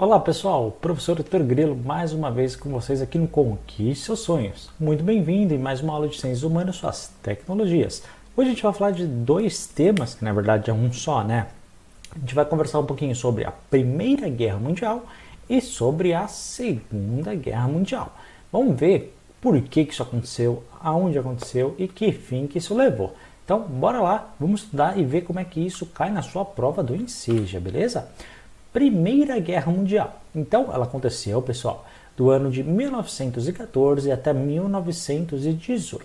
Olá pessoal, professor Dr. Grilo mais uma vez com vocês aqui no Conquiste Seus Sonhos. Muito bem-vindo em mais uma aula de Ciências Humanas e Suas Tecnologias. Hoje a gente vai falar de dois temas, que na verdade é um só, né? A gente vai conversar um pouquinho sobre a Primeira Guerra Mundial e sobre a Segunda Guerra Mundial. Vamos ver por que, que isso aconteceu, aonde aconteceu e que fim que isso levou. Então, bora lá, vamos estudar e ver como é que isso cai na sua prova do Enseja, beleza? Primeira Guerra Mundial. Então, ela aconteceu, pessoal, do ano de 1914 até 1918.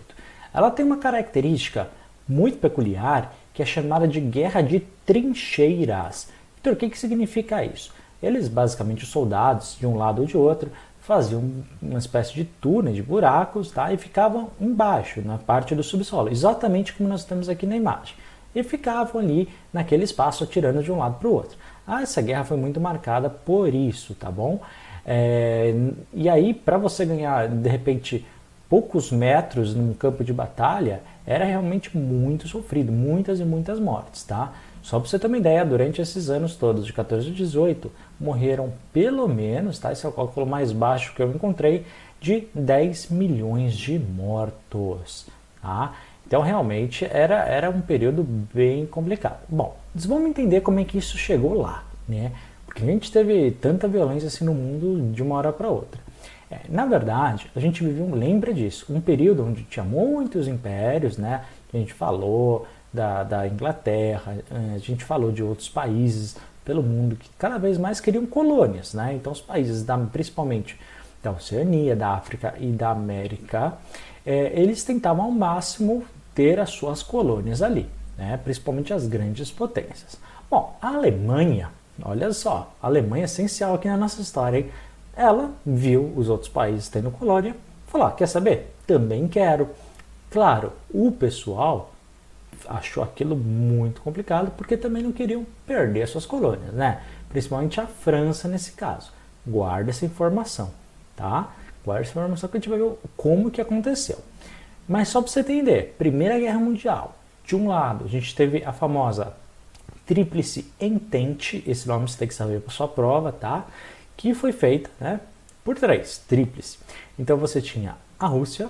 Ela tem uma característica muito peculiar que é chamada de Guerra de Trincheiras. Então, o que, que significa isso? Eles, basicamente, os soldados, de um lado ou de outro, faziam uma espécie de túnel, de buracos, tá? e ficavam embaixo, na parte do subsolo, exatamente como nós temos aqui na imagem. E ficavam ali naquele espaço atirando de um lado para o outro. Ah, essa guerra foi muito marcada por isso, tá bom? É, e aí, para você ganhar, de repente, poucos metros num campo de batalha, era realmente muito sofrido, muitas e muitas mortes, tá? Só para você ter uma ideia, durante esses anos todos, de 14 a 18, morreram pelo menos, tá? Esse é o cálculo mais baixo que eu encontrei, de 10 milhões de mortos, tá? Então, realmente, era, era um período bem complicado. Bom, vamos entender como é que isso chegou lá, né? Porque a gente teve tanta violência assim no mundo de uma hora para outra. É, na verdade, a gente viveu, lembra disso, um período onde tinha muitos impérios, né? A gente falou da, da Inglaterra, é, a gente falou de outros países pelo mundo que cada vez mais queriam colônias, né? Então, os países, da, principalmente da Oceania, da África e da América, é, eles tentavam ao máximo ter as suas colônias ali, né? principalmente as grandes potências. Bom, a Alemanha, olha só, a Alemanha é essencial aqui na nossa história, hein? ela viu os outros países tendo colônia, falou: ah, quer saber? Também quero. Claro, o pessoal achou aquilo muito complicado porque também não queriam perder suas colônias, né? Principalmente a França nesse caso. Guarda essa informação, tá? Guarda essa informação que a gente vai ver como que aconteceu. Mas só para você entender, Primeira Guerra Mundial, de um lado, a gente teve a famosa Tríplice Entente, esse nome você tem que saber para sua prova, tá? Que foi feita, né, por três, tríplice. Então você tinha a Rússia,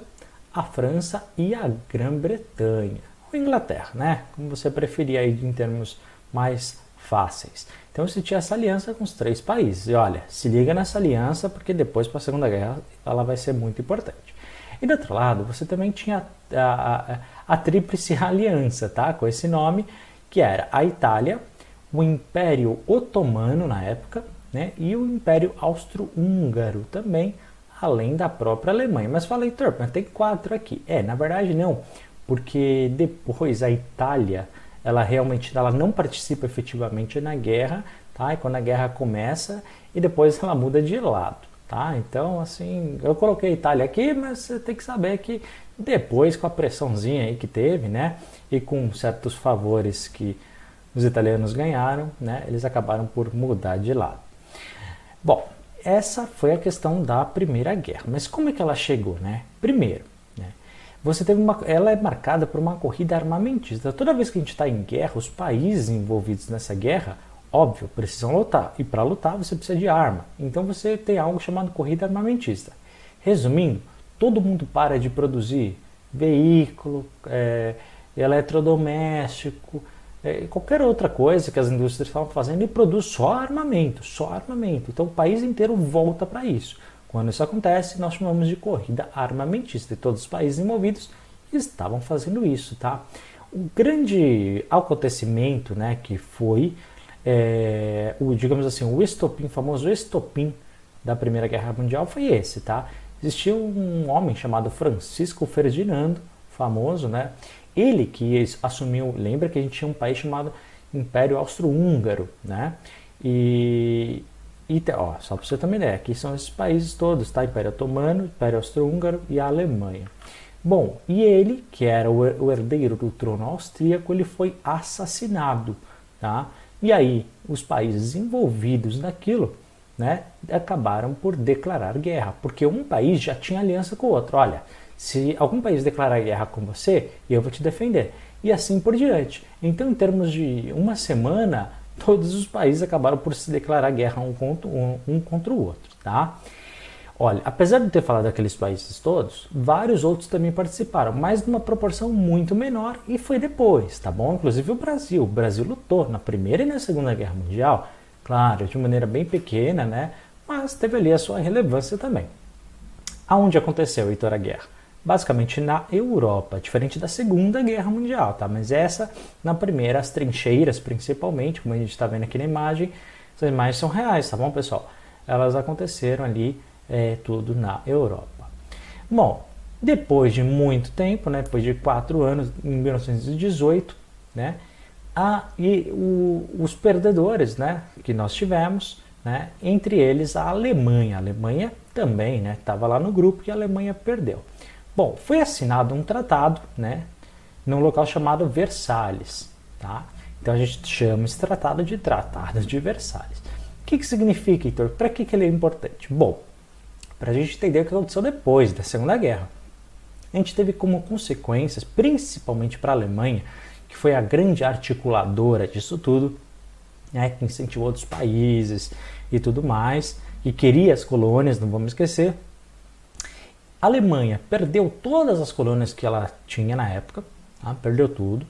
a França e a Grã-Bretanha, ou Inglaterra, né? Como você preferir aí em termos mais fáceis. Então você tinha essa aliança com os três países. E olha, se liga nessa aliança porque depois para a Segunda Guerra ela vai ser muito importante. E do outro lado, você também tinha a, a, a Tríplice Aliança, tá? com esse nome, que era a Itália, o Império Otomano na época, né? e o Império Austro-Húngaro também, além da própria Alemanha. Mas falei, Heitor, mas tem quatro aqui. É, na verdade não, porque depois a Itália, ela realmente ela não participa efetivamente na guerra, tá? E quando a guerra começa, e depois ela muda de lado. Tá? Então, assim, eu coloquei Itália aqui, mas você tem que saber que depois, com a pressãozinha aí que teve, né, e com certos favores que os italianos ganharam, né, eles acabaram por mudar de lado. Bom, essa foi a questão da Primeira Guerra. Mas como é que ela chegou, né? Primeiro, né, você teve uma, ela é marcada por uma corrida armamentista. Toda vez que a gente está em guerra, os países envolvidos nessa guerra Óbvio, precisam lutar. E para lutar você precisa de arma. Então você tem algo chamado corrida armamentista. Resumindo, todo mundo para de produzir veículo, é, eletrodoméstico, é, qualquer outra coisa que as indústrias estavam fazendo e produz só armamento, só armamento. Então o país inteiro volta para isso. Quando isso acontece, nós chamamos de corrida armamentista e todos os países envolvidos estavam fazendo isso, tá? O grande acontecimento, né, que foi é, o, digamos assim, o estopim, famoso estopim da Primeira Guerra Mundial foi esse, tá? Existia um homem chamado Francisco Ferdinando, famoso, né? Ele que assumiu, lembra que a gente tinha um país chamado Império Austro-Húngaro, né? E, e ó, só para você uma ideia, aqui são esses países todos, tá? Império Otomano, Império Austro-Húngaro e a Alemanha. Bom, e ele, que era o herdeiro do trono austríaco, ele foi assassinado, tá? E aí, os países envolvidos naquilo né, acabaram por declarar guerra, porque um país já tinha aliança com o outro. Olha, se algum país declarar guerra com você, eu vou te defender. E assim por diante. Então, em termos de uma semana, todos os países acabaram por se declarar guerra um contra, um, um contra o outro, tá? Olha, apesar de ter falado daqueles países todos, vários outros também participaram, mas numa proporção muito menor e foi depois, tá bom? Inclusive o Brasil. O Brasil lutou na Primeira e na Segunda Guerra Mundial, claro, de maneira bem pequena, né? Mas teve ali a sua relevância também. Aonde aconteceu, Heitor, a guerra? Basicamente na Europa, diferente da Segunda Guerra Mundial, tá? Mas essa, na primeira, as trincheiras principalmente, como a gente está vendo aqui na imagem, as imagens são reais, tá bom, pessoal? Elas aconteceram ali é, tudo na Europa. Bom, depois de muito tempo, né, depois de quatro anos, em 1918, né, a, e o, os perdedores né, que nós tivemos, né, entre eles a Alemanha. A Alemanha também estava né, lá no grupo e a Alemanha perdeu. Bom, foi assinado um tratado né, num local chamado Versalhes. Tá? Então a gente chama esse tratado de Tratado de Versalhes. O que, que significa, Heitor? Para que, que ele é importante? Bom, para a gente entender o que aconteceu depois da Segunda Guerra. A gente teve como consequências, principalmente para a Alemanha, que foi a grande articuladora disso tudo, né, que incentivou outros países e tudo mais, e queria as colônias, não vamos esquecer. A Alemanha perdeu todas as colônias que ela tinha na época, tá? perdeu tudo.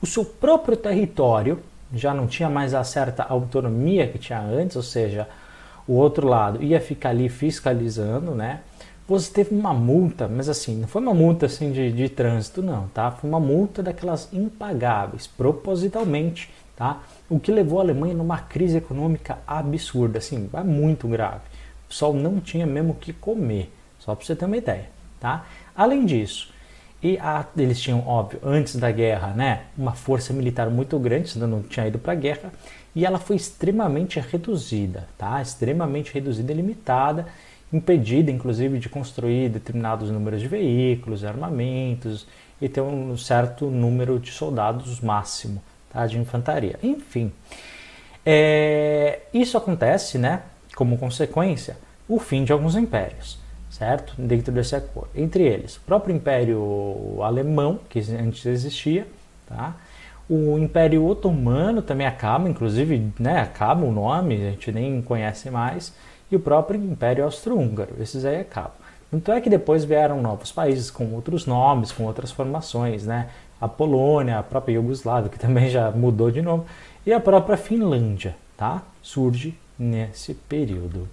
O seu próprio território já não tinha mais a certa autonomia que tinha antes, ou seja, o outro lado ia ficar ali fiscalizando, né? Você teve uma multa, mas assim, não foi uma multa assim de, de trânsito, não, tá? Foi uma multa daquelas impagáveis, propositalmente, tá? O que levou a Alemanha numa crise econômica absurda, assim, é muito grave. O pessoal não tinha mesmo o que comer, só para você ter uma ideia, tá? Além disso, e a, eles tinham, óbvio, antes da guerra, né, uma força militar muito grande, senão não tinha ido para a guerra, e ela foi extremamente reduzida, tá? Extremamente reduzida e limitada, impedida inclusive de construir determinados números de veículos, armamentos e ter um certo número de soldados máximo, tá? De infantaria. Enfim, é, isso acontece, né? Como consequência, o fim de alguns impérios, certo? Dentro desse acordo. Entre eles, o próprio Império Alemão, que antes existia, tá? O Império Otomano também acaba, inclusive, né, acaba o nome, a gente nem conhece mais, e o próprio Império Austro-Húngaro, esses aí acabam. Tanto é que depois vieram novos países com outros nomes, com outras formações, né? A Polônia, a própria Iugoslávia, que também já mudou de nome, e a própria Finlândia, tá? Surge nesse período.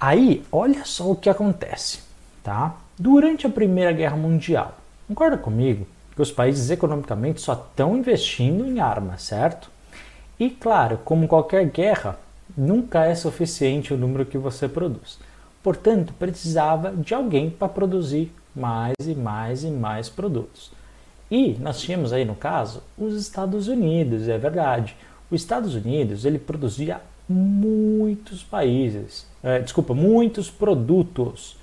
Aí, olha só o que acontece, tá? Durante a Primeira Guerra Mundial, concorda comigo que os países economicamente só estão investindo em armas, certo? E claro, como qualquer guerra, nunca é suficiente o número que você produz. Portanto, precisava de alguém para produzir mais e mais e mais produtos. E nós tínhamos aí no caso os Estados Unidos, é verdade. Os Estados Unidos ele produzia muitos países, é, desculpa, muitos produtos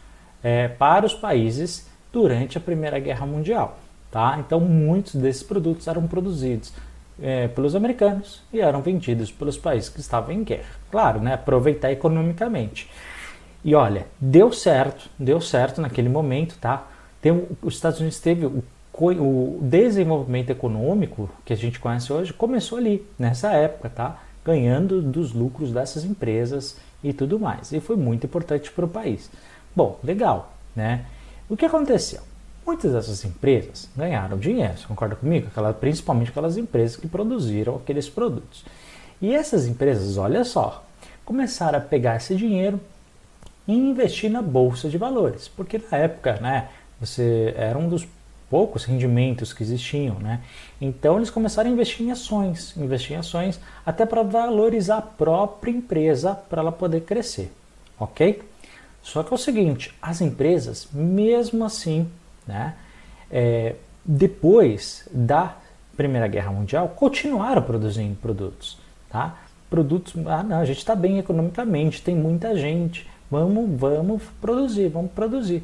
é, para os países durante a Primeira Guerra Mundial. Tá? Então, muitos desses produtos eram produzidos é, pelos americanos e eram vendidos pelos países que estavam em guerra. Claro, né? aproveitar economicamente. E olha, deu certo, deu certo naquele momento, tá? Tem, os Estados Unidos teve o, o desenvolvimento econômico que a gente conhece hoje começou ali, nessa época, tá? Ganhando dos lucros dessas empresas e tudo mais. E foi muito importante para o país. Bom, legal, né? O que aconteceu? Muitas dessas empresas ganharam dinheiro, você concorda comigo? Aquela, principalmente aquelas empresas que produziram aqueles produtos. E essas empresas, olha só, começaram a pegar esse dinheiro e investir na bolsa de valores, porque na época, né, você era um dos poucos rendimentos que existiam, né? Então eles começaram a investir em ações, investir em ações até para valorizar a própria empresa para ela poder crescer, ok? Só que é o seguinte, as empresas, mesmo assim, né? É, depois da Primeira Guerra Mundial, continuaram produzindo produtos. Tá? Produtos, ah não, a gente está bem economicamente, tem muita gente, vamos, vamos produzir, vamos produzir.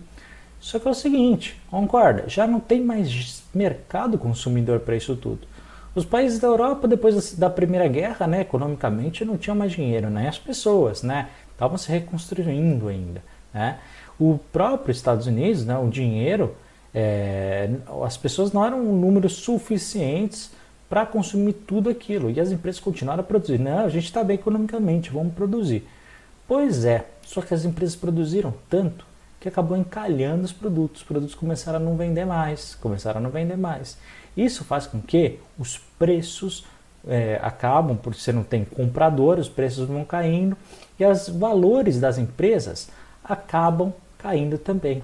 Só que é o seguinte, concorda, já não tem mais mercado consumidor para isso tudo. Os países da Europa, depois da Primeira Guerra, né, economicamente, não tinham mais dinheiro, né? as pessoas, né, estavam se reconstruindo ainda. Né? O próprio Estados Unidos, né, o dinheiro é, as pessoas não eram um número suficientes para consumir tudo aquilo. E as empresas continuaram a produzir. Não, a gente está bem economicamente, vamos produzir. Pois é, só que as empresas produziram tanto que acabou encalhando os produtos. Os produtos começaram a não vender mais, começaram a não vender mais. Isso faz com que os preços é, acabam, porque você não tem comprador, os preços vão caindo e os valores das empresas acabam caindo também.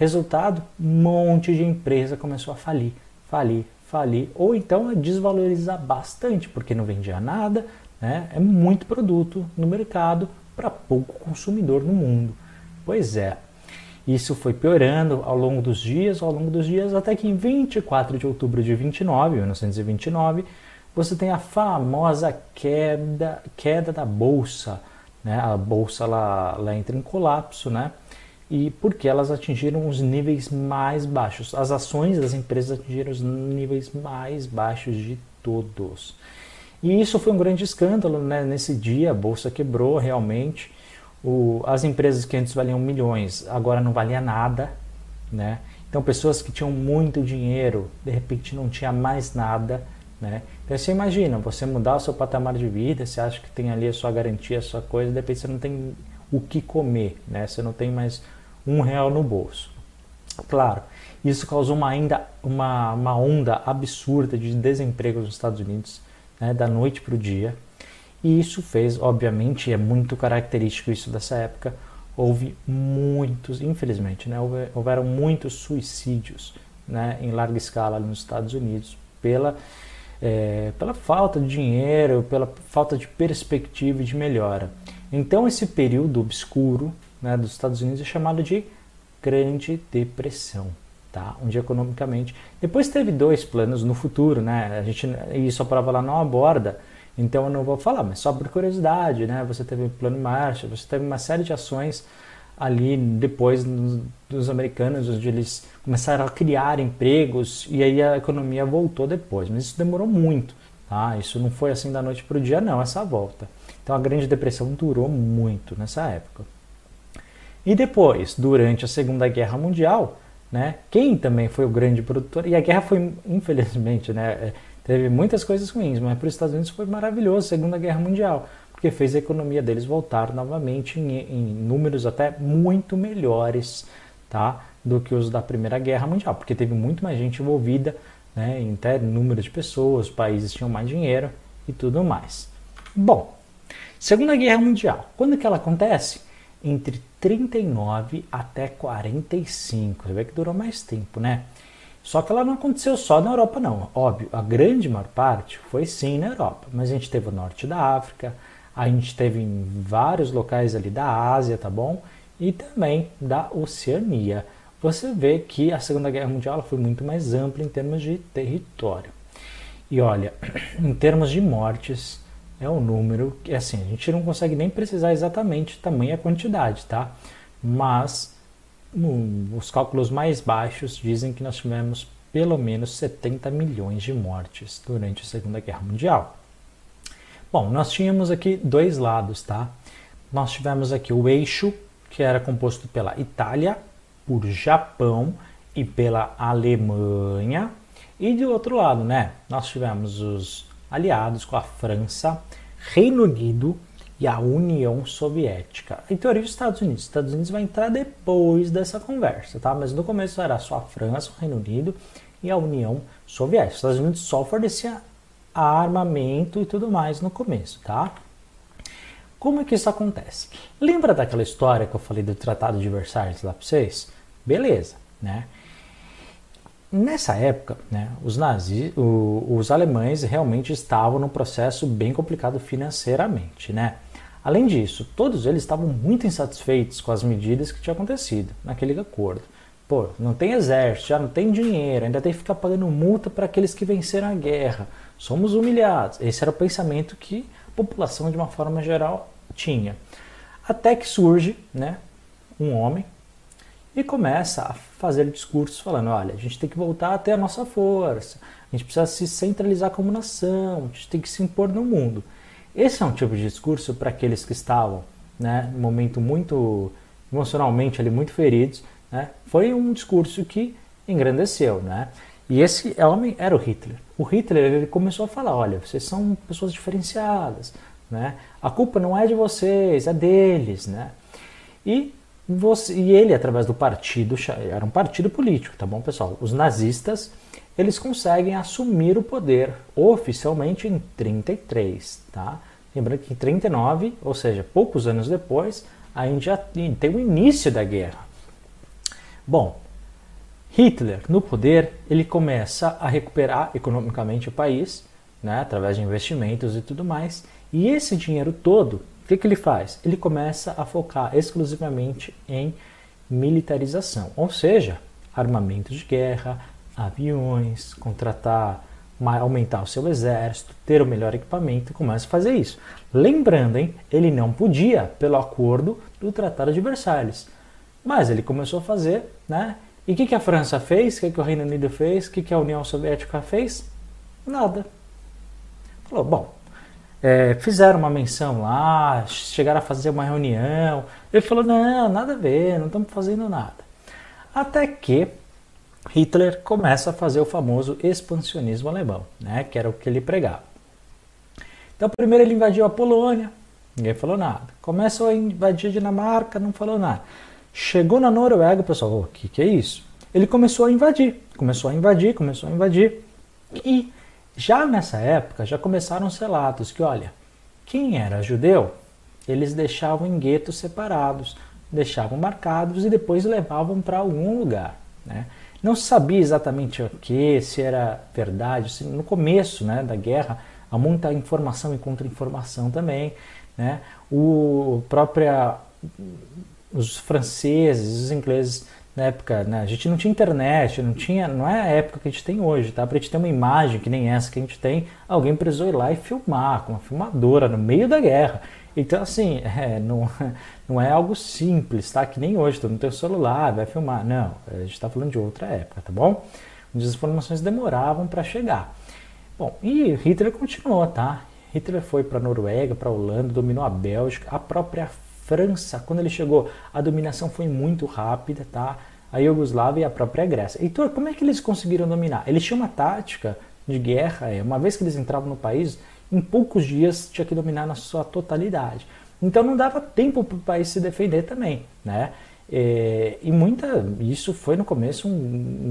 Resultado, um monte de empresa começou a falir, falir, falir, ou então a desvalorizar bastante, porque não vendia nada, né? é muito produto no mercado para pouco consumidor no mundo. Pois é, isso foi piorando ao longo dos dias, ao longo dos dias, até que em 24 de outubro de 29, 1929, você tem a famosa queda, queda da bolsa. Né? A bolsa ela, ela entra em colapso, né? E porque elas atingiram os níveis mais baixos. As ações das empresas atingiram os níveis mais baixos de todos. E isso foi um grande escândalo, né? Nesse dia a bolsa quebrou realmente. O, as empresas que antes valiam milhões agora não valia nada, né? Então pessoas que tinham muito dinheiro de repente não tinha mais nada, né? Então você imagina, você mudar o seu patamar de vida, você acha que tem ali a sua garantia, a sua coisa, de repente você não tem o que comer, né? Você não tem mais um real no bolso. Claro, isso causou uma, ainda, uma, uma onda absurda de desemprego nos Estados Unidos, né? da noite para o dia. E isso fez, obviamente, é muito característico isso dessa época, houve muitos, infelizmente, né, houveram muitos suicídios né, em larga escala nos Estados Unidos pela, é, pela falta de dinheiro, pela falta de perspectiva de melhora. Então esse período obscuro né, dos Estados Unidos é chamado de Grande Depressão. Tá? Onde economicamente. Depois teve dois planos no futuro, né? A gente, isso a prova lá não aborda, então eu não vou falar, mas só por curiosidade, né? Você teve o Plano Marshall, você teve uma série de ações ali depois dos americanos, onde eles começaram a criar empregos e aí a economia voltou depois. Mas isso demorou muito, tá? Isso não foi assim da noite para o dia, não, essa volta. Então a Grande Depressão durou muito nessa época. E depois, durante a Segunda Guerra Mundial, né, quem também foi o grande produtor, e a guerra foi, infelizmente, né, Teve muitas coisas ruins, mas para os Estados Unidos foi maravilhoso, Segunda Guerra Mundial, porque fez a economia deles voltar novamente em, em números até muito melhores tá, do que os da Primeira Guerra Mundial, porque teve muito mais gente envolvida, né, em até número de pessoas, países tinham mais dinheiro e tudo mais. Bom, Segunda Guerra Mundial, quando que ela acontece? Entre 39 até 45, você vê que durou mais tempo, né? Só que ela não aconteceu só na Europa, não. Óbvio, a grande maior parte foi sim na Europa. Mas a gente teve o norte da África, a gente teve em vários locais ali da Ásia, tá bom? E também da Oceania. Você vê que a Segunda Guerra Mundial foi muito mais ampla em termos de território. E olha, em termos de mortes, é um número que assim, a gente não consegue nem precisar exatamente tamanha quantidade, tá? Mas os cálculos mais baixos dizem que nós tivemos pelo menos 70 milhões de mortes durante a Segunda Guerra Mundial. Bom, nós tínhamos aqui dois lados, tá? Nós tivemos aqui o eixo, que era composto pela Itália, por Japão e pela Alemanha. E do outro lado, né? Nós tivemos os aliados com a França, Reino Unido, e a União Soviética. Em teoria, os Estados Unidos. Os Estados Unidos vai entrar depois dessa conversa, tá? Mas no começo era só a França, o Reino Unido e a União Soviética. Os Estados Unidos só fornecia armamento e tudo mais no começo, tá? Como é que isso acontece? Lembra daquela história que eu falei do Tratado de Versalhes lá para vocês? Beleza, né? Nessa época, né, os nazis, o, os alemães realmente estavam num processo bem complicado financeiramente, né? Além disso, todos eles estavam muito insatisfeitos com as medidas que tinham acontecido naquele acordo. Pô, não tem exército, já não tem dinheiro, ainda tem que ficar pagando multa para aqueles que venceram a guerra. Somos humilhados. Esse era o pensamento que a população, de uma forma geral, tinha. Até que surge né, um homem e começa a fazer discursos falando: olha, a gente tem que voltar até a nossa força, a gente precisa se centralizar como nação, a gente tem que se impor no mundo. Esse é um tipo de discurso para aqueles que estavam, né, no momento muito emocionalmente ali muito feridos, né, foi um discurso que engrandeceu, né? E esse homem era o Hitler. O Hitler ele começou a falar: olha, vocês são pessoas diferenciadas, né? A culpa não é de vocês, é deles, né? E, você, e ele, através do partido, era um partido político, tá bom, pessoal? Os nazistas eles conseguem assumir o poder oficialmente em 33, tá? Lembrando que em 39, ou seja, poucos anos depois, a já tem o início da guerra. Bom, Hitler, no poder, ele começa a recuperar economicamente o país, né, através de investimentos e tudo mais. E esse dinheiro todo, que, que ele faz? Ele começa a focar exclusivamente em militarização, ou seja, armamento de guerra, aviões, contratar, aumentar o seu exército, ter o melhor equipamento, começa a fazer isso. Lembrando, hein, ele não podia pelo acordo do Tratado de Versalhes, mas ele começou a fazer, né? E o que, que a França fez? O que, que o Reino Unido fez? O que, que a União Soviética fez? Nada. Falou, bom, é, fizeram uma menção lá, chegaram a fazer uma reunião. Ele falou, não, nada a ver, não estamos fazendo nada. Até que Hitler começa a fazer o famoso expansionismo alemão, né, que era o que ele pregava. Então, primeiro ele invadiu a Polônia, ninguém falou nada. Começou a invadir a Dinamarca, não falou nada. Chegou na Noruega, o pessoal, o oh, que, que é isso? Ele começou a invadir, começou a invadir, começou a invadir. E já nessa época já começaram os relatos que, olha, quem era judeu, eles deixavam em guetos separados, deixavam marcados e depois levavam para algum lugar. Né? Não se sabia exatamente o que, se era verdade. Se, no começo né, da guerra, há muita informação e contra-informação também. Né? O própria os franceses, os ingleses na época, né, a gente não tinha internet, não tinha, não é a época que a gente tem hoje, tá? Para a gente ter uma imagem que nem essa que a gente tem, alguém precisou ir lá e filmar com uma filmadora no meio da guerra. Então, assim, é, não, não é algo simples, tá? Que nem hoje, todo mundo tem celular, vai filmar. Não, a gente está falando de outra época, tá bom? Onde as informações demoravam para chegar. Bom, e Hitler continuou, tá? Hitler foi para a Noruega, para a Holanda, dominou a Bélgica, a própria França, quando ele chegou, a dominação foi muito rápida, tá? A Iugoslávia e a própria Grécia. Heitor, como é que eles conseguiram dominar? Eles tinham uma tática de guerra, é, uma vez que eles entravam no país, em poucos dias tinha que dominar na sua totalidade. Então não dava tempo para o país se defender também, né? É, e muita, isso foi no começo um,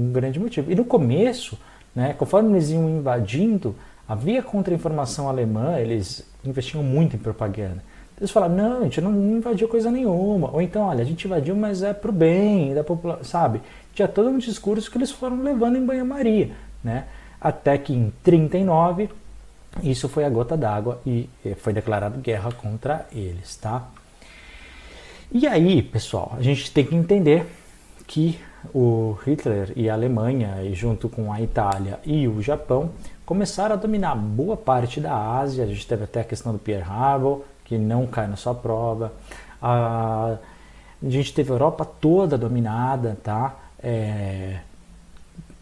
um, grande motivo. E no começo, né, conforme eles iam invadindo, havia contra-informação alemã, eles investiam muito em propaganda. Eles falaram, não, a gente não invadiu coisa nenhuma. Ou então, olha, a gente invadiu, mas é pro bem da população, sabe? Tinha todo um discurso que eles foram levando em banho-maria, né? Até que em 39, isso foi a gota d'água e foi declarado guerra contra eles, tá? E aí, pessoal, a gente tem que entender que o Hitler e a Alemanha, e junto com a Itália e o Japão, começaram a dominar boa parte da Ásia. A gente teve até a questão do Pearl Harbor, que não cai na sua prova. A, gente teve a Europa toda dominada, tá? É,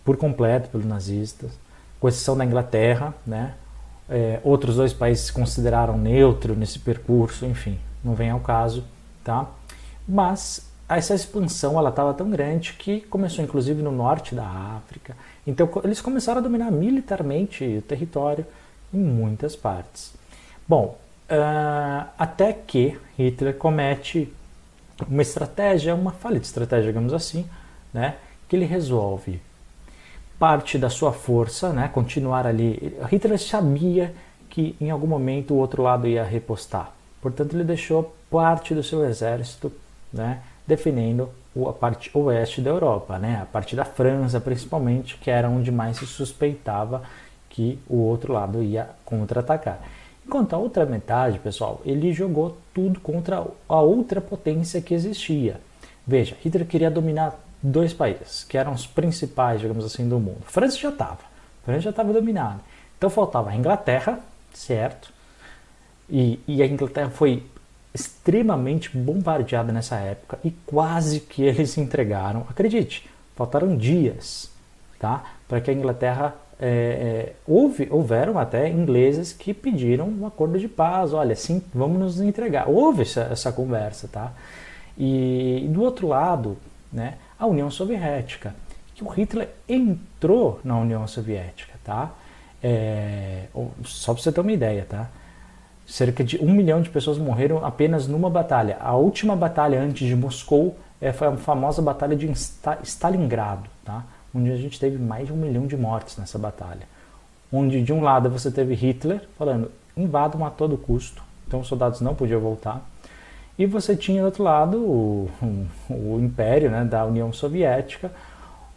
por completo pelos nazistas, com exceção da Inglaterra, né? É, outros dois países se consideraram neutro nesse percurso, enfim, não vem ao caso, tá? Mas essa expansão ela estava tão grande que começou inclusive no norte da África. Então eles começaram a dominar militarmente o território em muitas partes. Bom, Uh, até que Hitler comete uma estratégia, uma falha de estratégia, digamos assim, né, que ele resolve parte da sua força, né, continuar ali. Hitler sabia que em algum momento o outro lado ia repostar, portanto ele deixou parte do seu exército, né, defendendo a parte oeste da Europa, né, a parte da França principalmente, que era onde mais se suspeitava que o outro lado ia contra-atacar. Enquanto a outra metade, pessoal, ele jogou tudo contra a outra potência que existia. Veja, Hitler queria dominar dois países, que eram os principais, digamos assim, do mundo. A França já estava, França já estava dominada. Então faltava a Inglaterra, certo? E, e a Inglaterra foi extremamente bombardeada nessa época e quase que eles se entregaram. Acredite, faltaram dias, tá? Para que a Inglaterra é, é, houve, houveram até ingleses que pediram um acordo de paz, olha, sim, vamos nos entregar. Houve essa, essa conversa, tá? E, e do outro lado, né, a União Soviética, que o Hitler entrou na União Soviética, tá? É, só para você ter uma ideia, tá? Cerca de um milhão de pessoas morreram apenas numa batalha. A última batalha antes de Moscou é, foi a famosa Batalha de Stalingrado, tá? Onde a gente teve mais de um milhão de mortes nessa batalha. Onde de um lado você teve Hitler falando invadam a todo custo, então os soldados não podiam voltar. E você tinha do outro lado o, o, Império né, da União Soviética,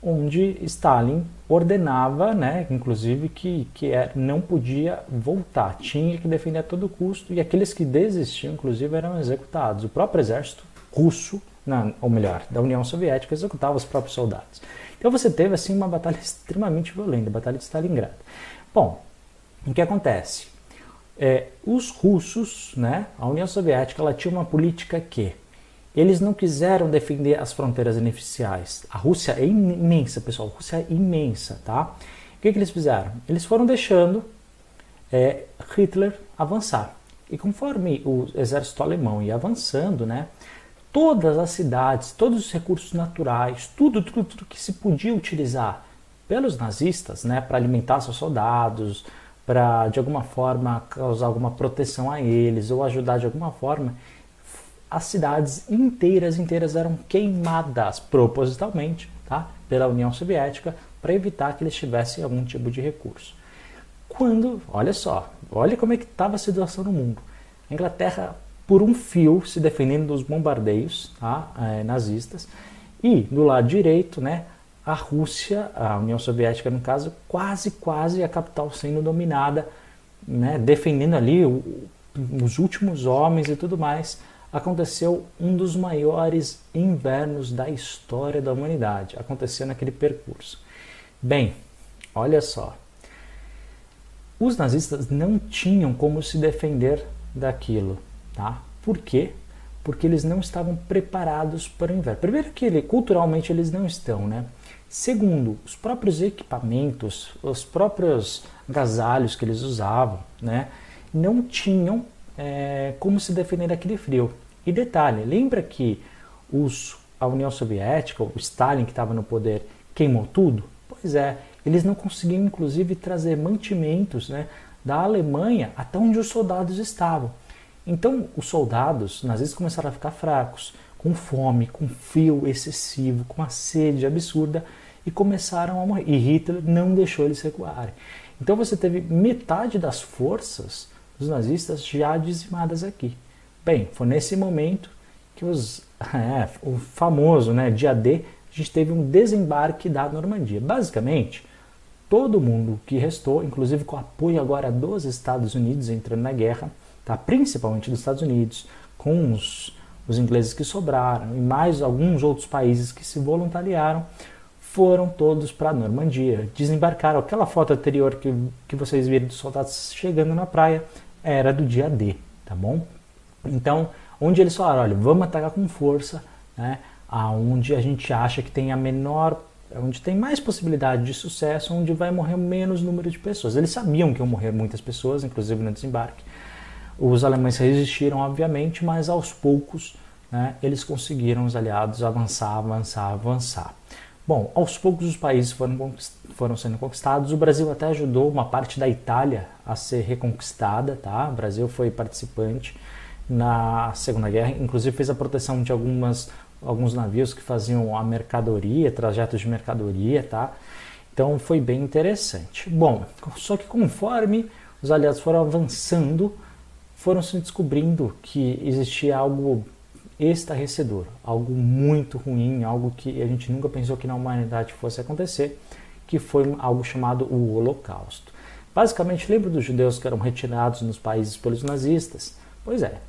onde Stalin ordenava, né, inclusive, que, que é, não podia voltar, tinha que defender a todo custo, e aqueles que desistiam, inclusive, eram executados. O próprio exército russo, não, ou melhor, da União Soviética, executava os próprios soldados. Então você teve assim uma batalha extremamente violenta, a Batalha de Stalingrado. Bom, o que acontece? É, os russos, né, a União Soviética, ela tinha uma política que eles não quiseram defender as fronteiras iniciais. A Rússia é imensa, pessoal. A Rússia é imensa, tá? O que, que eles fizeram? Eles foram deixando é, Hitler avançar. E conforme o exército alemão ia avançando, né, todas as cidades, todos os recursos naturais, tudo, tudo, tudo que se podia utilizar pelos nazistas, né, para alimentar seus soldados, para de alguma forma causar alguma proteção a eles ou ajudar de alguma forma, as cidades inteiras inteiras eram queimadas propositalmente, tá, pela União Soviética para evitar que eles tivessem algum tipo de recurso. Quando, olha só, olha como é que estava a situação no mundo. A Inglaterra por um fio se defendendo dos bombardeios tá, é, nazistas e do lado direito, né, a Rússia, a União Soviética no caso, quase, quase a capital sendo dominada, né, defendendo ali o, os últimos homens e tudo mais, aconteceu um dos maiores invernos da história da humanidade. Aconteceu naquele percurso. Bem, olha só. Os nazistas não tinham como se defender daquilo, tá? Por quê? Porque eles não estavam preparados para o inverno. Primeiro que ele, culturalmente eles não estão, né? Segundo, os próprios equipamentos, os próprios agasalhos que eles usavam, né, não tinham é, como se defender daquele frio. E detalhe, lembra que os, a União Soviética, o Stalin que estava no poder, queimou tudo? Pois é, eles não conseguiam inclusive trazer mantimentos né, da Alemanha até onde os soldados estavam. Então os soldados nazistas começaram a ficar fracos, com fome, com frio excessivo, com uma sede absurda e começaram a morrer. E Hitler não deixou eles recuarem. Então você teve metade das forças dos nazistas já dizimadas aqui. Bem, foi nesse momento que os, é, o famoso né, dia D, a gente teve um desembarque da Normandia. Basicamente, todo mundo que restou, inclusive com apoio agora dos Estados Unidos entrando na guerra, tá? principalmente dos Estados Unidos, com os os ingleses que sobraram e mais alguns outros países que se voluntariaram foram todos para a Normandia, desembarcaram. Aquela foto anterior que, que vocês viram dos soldados chegando na praia era do dia D, tá bom? Então, onde eles falaram, olha, vamos atacar com força, né? Aonde a gente acha que tem a menor, onde tem mais possibilidade de sucesso, onde vai morrer menos número de pessoas. Eles sabiam que iam morrer muitas pessoas, inclusive no desembarque, os alemães resistiram, obviamente, mas aos poucos né, eles conseguiram, os aliados, avançar, avançar, avançar. Bom, aos poucos os países foram, foram sendo conquistados. O Brasil até ajudou uma parte da Itália a ser reconquistada, tá? O Brasil foi participante na Segunda Guerra, inclusive fez a proteção de algumas, alguns navios que faziam a mercadoria, trajetos de mercadoria, tá? Então foi bem interessante. Bom, só que conforme os aliados foram avançando, foram se descobrindo que existia algo estarrecedor, algo muito ruim, algo que a gente nunca pensou que na humanidade fosse acontecer, que foi algo chamado o Holocausto. Basicamente, lembra dos judeus que eram retirados nos países pelos nazistas? Pois é,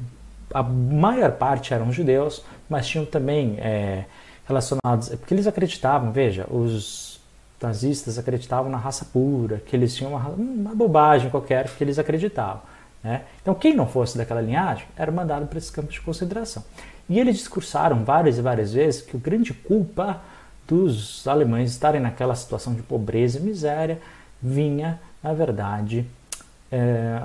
a maior parte eram judeus, mas tinham também é, relacionados, é porque eles acreditavam, veja, os nazistas acreditavam na raça pura, que eles tinham uma, uma bobagem qualquer que eles acreditavam. Né? Então, quem não fosse daquela linhagem era mandado para esses campos de concentração. E eles discursaram várias e várias vezes que o grande culpa dos alemães estarem naquela situação de pobreza e miséria vinha, na verdade, é,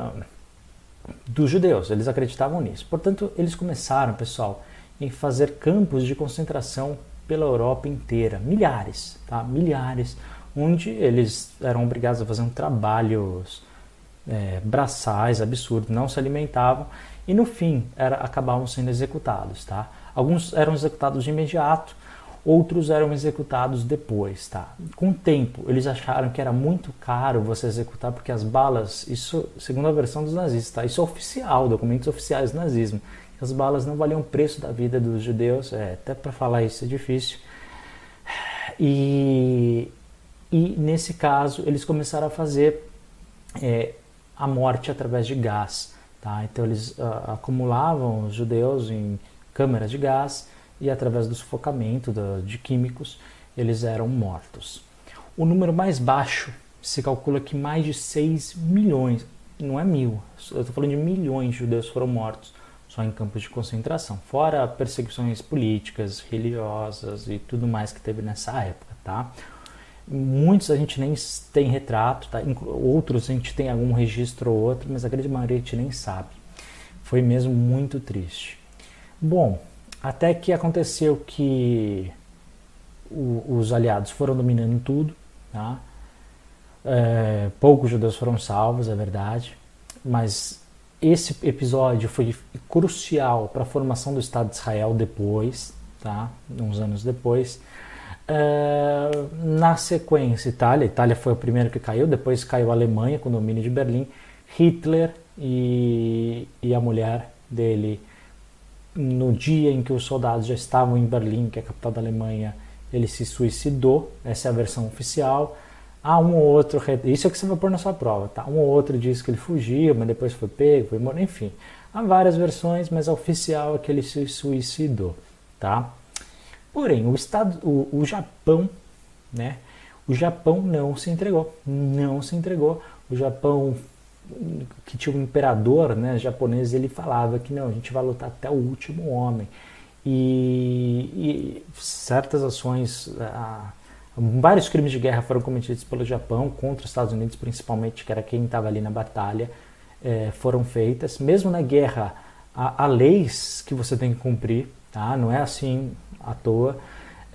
dos judeus. Eles acreditavam nisso. Portanto, eles começaram, pessoal, em fazer campos de concentração pela Europa inteira, milhares, tá? Milhares, onde eles eram obrigados a fazer um trabalhos é, braçais absurdos, não se alimentavam e no fim era, acabavam sendo executados, tá? Alguns eram executados de imediato, outros eram executados depois, tá? Com o tempo, eles acharam que era muito caro você executar porque as balas, isso segundo a versão dos nazistas, tá? Isso é oficial, documentos oficiais do nazismo. As balas não valiam o preço da vida dos judeus, é, até para falar isso é difícil. E, e nesse caso, eles começaram a fazer é, a morte através de gás. Tá? Então eles uh, acumulavam os judeus em câmeras de gás e através do sufocamento de químicos eles eram mortos. O número mais baixo se calcula que mais de 6 milhões, não é mil, eu estou falando de milhões de judeus foram mortos só em campos de concentração, fora perseguições políticas, religiosas e tudo mais que teve nessa época, tá? Muitos a gente nem tem retrato, tá? outros a gente tem algum registro ou outro, mas a grande maioria a gente nem sabe. Foi mesmo muito triste. Bom, até que aconteceu que o, os aliados foram dominando tudo, tá? É, poucos judeus foram salvos, é verdade, mas esse episódio foi crucial para a formação do Estado de Israel depois, tá? uns anos depois. Uh, na sequência, Itália. Itália foi o primeiro que caiu, depois caiu a Alemanha com o domínio de Berlim. Hitler e, e a mulher dele, no dia em que os soldados já estavam em Berlim, que é a capital da Alemanha, ele se suicidou. Essa é a versão oficial. Há um ou outro, isso é que você vai pôr na sua prova, tá? Um ou outro diz que ele fugiu, mas depois foi pego, foi morto, enfim. Há várias versões, mas a oficial é que ele se suicidou, tá? Porém, o, estado, o, o Japão, né? O Japão não se entregou, não se entregou. O Japão que tinha um imperador, né, japonês, ele falava que não, a gente vai lutar até o último homem. E, e certas ações, a, vários crimes de guerra foram cometidos pelo Japão contra os Estados Unidos, principalmente, que era quem estava ali na batalha, é, foram feitas. Mesmo na guerra, há, há leis que você tem que cumprir, tá? Não é assim à toa,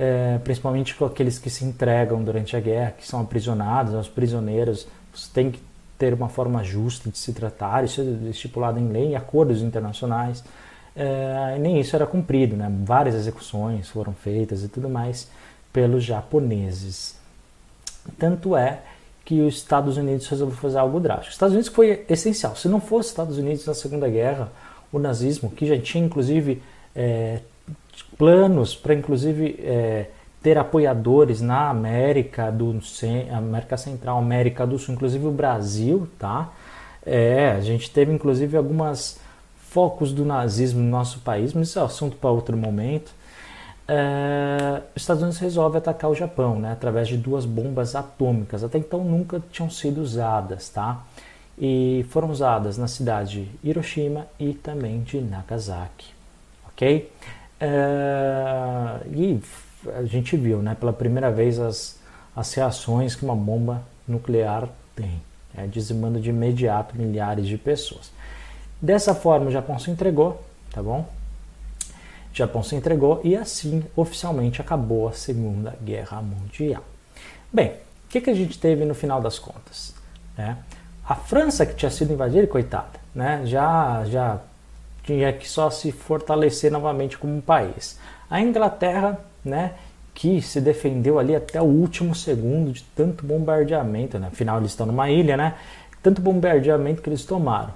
é, principalmente com aqueles que se entregam durante a guerra, que são aprisionados, os prisioneiros, você tem que ter uma forma justa de se tratar, isso é estipulado em lei, em acordos internacionais, é, nem isso era cumprido, né? várias execuções foram feitas e tudo mais pelos japoneses. Tanto é que os Estados Unidos resolveu fazer algo drástico. Os Estados Unidos foi essencial. Se não fosse os Estados Unidos na Segunda Guerra, o nazismo, que já tinha inclusive é, planos para inclusive é, ter apoiadores na América do América Central, América do Sul, inclusive o Brasil, tá? É, a gente teve inclusive algumas focos do nazismo no nosso país, mas isso é assunto para outro momento. É, os Estados Unidos resolve atacar o Japão, né, através de duas bombas atômicas. Até então nunca tinham sido usadas, tá? E foram usadas na cidade de Hiroshima e também de Nagasaki, ok? É, e a gente viu, né, pela primeira vez, as, as reações que uma bomba nuclear tem, é, dizimando de imediato milhares de pessoas. Dessa forma, o Japão se entregou, tá bom? O Japão se entregou e assim oficialmente acabou a Segunda Guerra Mundial. Bem, o que, que a gente teve no final das contas? É, a França, que tinha sido invadida, coitada, né, já, já tinha que só se fortalecer novamente como um país. A Inglaterra, né, que se defendeu ali até o último segundo de tanto bombardeamento, né? Afinal, eles estão numa ilha, né? Tanto bombardeamento que eles tomaram.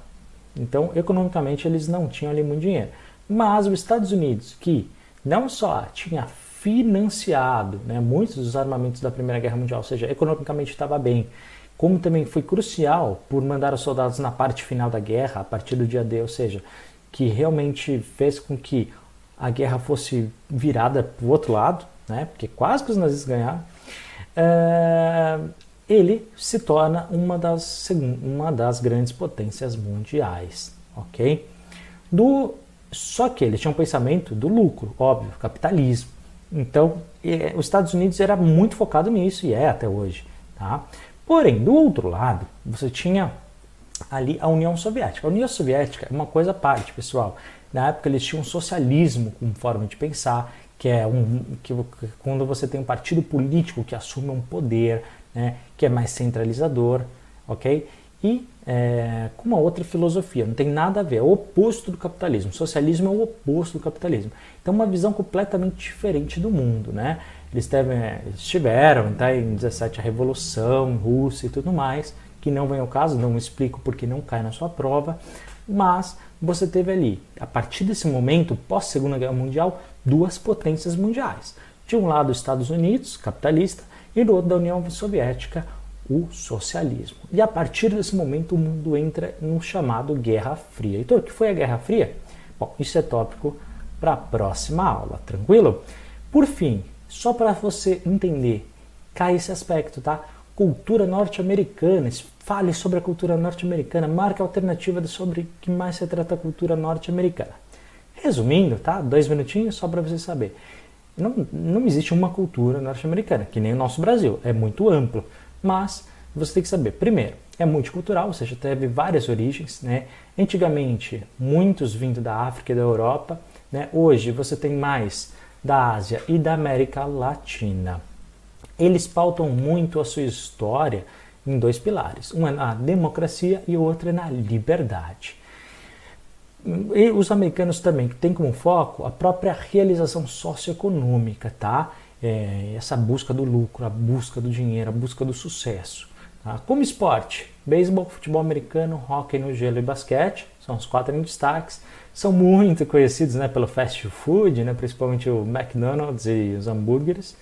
Então, economicamente, eles não tinham ali muito dinheiro. Mas os Estados Unidos, que não só tinha financiado né, muitos dos armamentos da Primeira Guerra Mundial, ou seja, economicamente estava bem, como também foi crucial por mandar os soldados na parte final da guerra, a partir do dia D, ou seja, que realmente fez com que a guerra fosse virada para o outro lado, né, porque quase que os nazistas ganharam, é, ele se torna uma das, uma das grandes potências mundiais. ok? Do, só que ele tinha um pensamento do lucro, óbvio, capitalismo. Então, os Estados Unidos era muito focado nisso e é até hoje. Tá? Porém, do outro lado, você tinha ali a União Soviética. A União Soviética é uma coisa à parte, pessoal. Na época eles tinham socialismo como forma de pensar, que é um que quando você tem um partido político que assume um poder, né, que é mais centralizador, ok? E é, com uma outra filosofia, não tem nada a ver, é o oposto do capitalismo. O socialismo é o oposto do capitalismo. Então, uma visão completamente diferente do mundo, né? Eles, teve, eles tiveram, tá, em 17 a Revolução Russa e tudo mais, que não vem ao caso, não explico porque não cai na sua prova, mas você teve ali, a partir desse momento, pós Segunda Guerra Mundial, duas potências mundiais. De um lado, os Estados Unidos, capitalista, e do outro, da União Soviética, o socialismo. E a partir desse momento, o mundo entra no chamado Guerra Fria. Então, o que foi a Guerra Fria? Bom, isso é tópico para a próxima aula, tranquilo? Por fim, só para você entender, cai esse aspecto, tá? Cultura norte-americana, fale sobre a cultura norte-americana, marque alternativa sobre que mais se trata a cultura norte-americana. Resumindo, tá? Dois minutinhos só para você saber. Não, não existe uma cultura norte-americana, que nem o nosso Brasil, é muito amplo. Mas você tem que saber, primeiro, é multicultural, ou seja, teve várias origens. Né? Antigamente, muitos vindo da África e da Europa. Né? Hoje, você tem mais da Ásia e da América Latina. Eles pautam muito a sua história em dois pilares: um é na democracia e o outro é na liberdade. E os americanos também têm como foco a própria realização socioeconômica, tá? É, essa busca do lucro, a busca do dinheiro, a busca do sucesso. Tá? Como esporte, beisebol, futebol americano, hóquei no gelo e basquete, são os quatro em destaques. São muito conhecidos né, pelo fast food, né, principalmente o McDonald's e os hambúrgueres.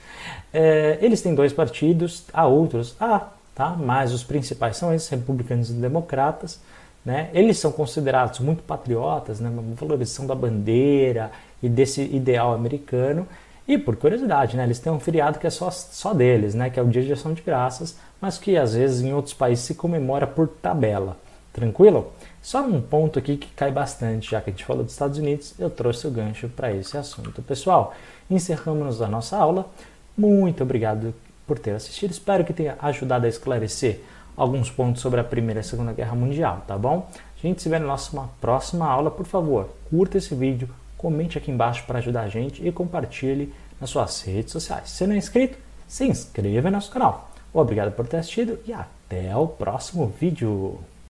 É, eles têm dois partidos, há outros, há, tá? mas os principais são esses, republicanos e democratas. Né? Eles são considerados muito patriotas, né? valorização da bandeira e desse ideal americano. E por curiosidade, né? eles têm um feriado que é só, só deles, né? que é o Dia de Ação de Graças, mas que às vezes em outros países se comemora por tabela. Tranquilo? Só um ponto aqui que cai bastante, já que a gente falou dos Estados Unidos, eu trouxe o gancho para esse assunto. Pessoal, encerramos a nossa aula. Muito obrigado por ter assistido. Espero que tenha ajudado a esclarecer alguns pontos sobre a Primeira e a Segunda Guerra Mundial, tá bom? A gente se vê na nossa próxima aula. Por favor, curta esse vídeo, comente aqui embaixo para ajudar a gente e compartilhe nas suas redes sociais. Se não é inscrito, se inscreva no nosso canal. Obrigado por ter assistido e até o próximo vídeo.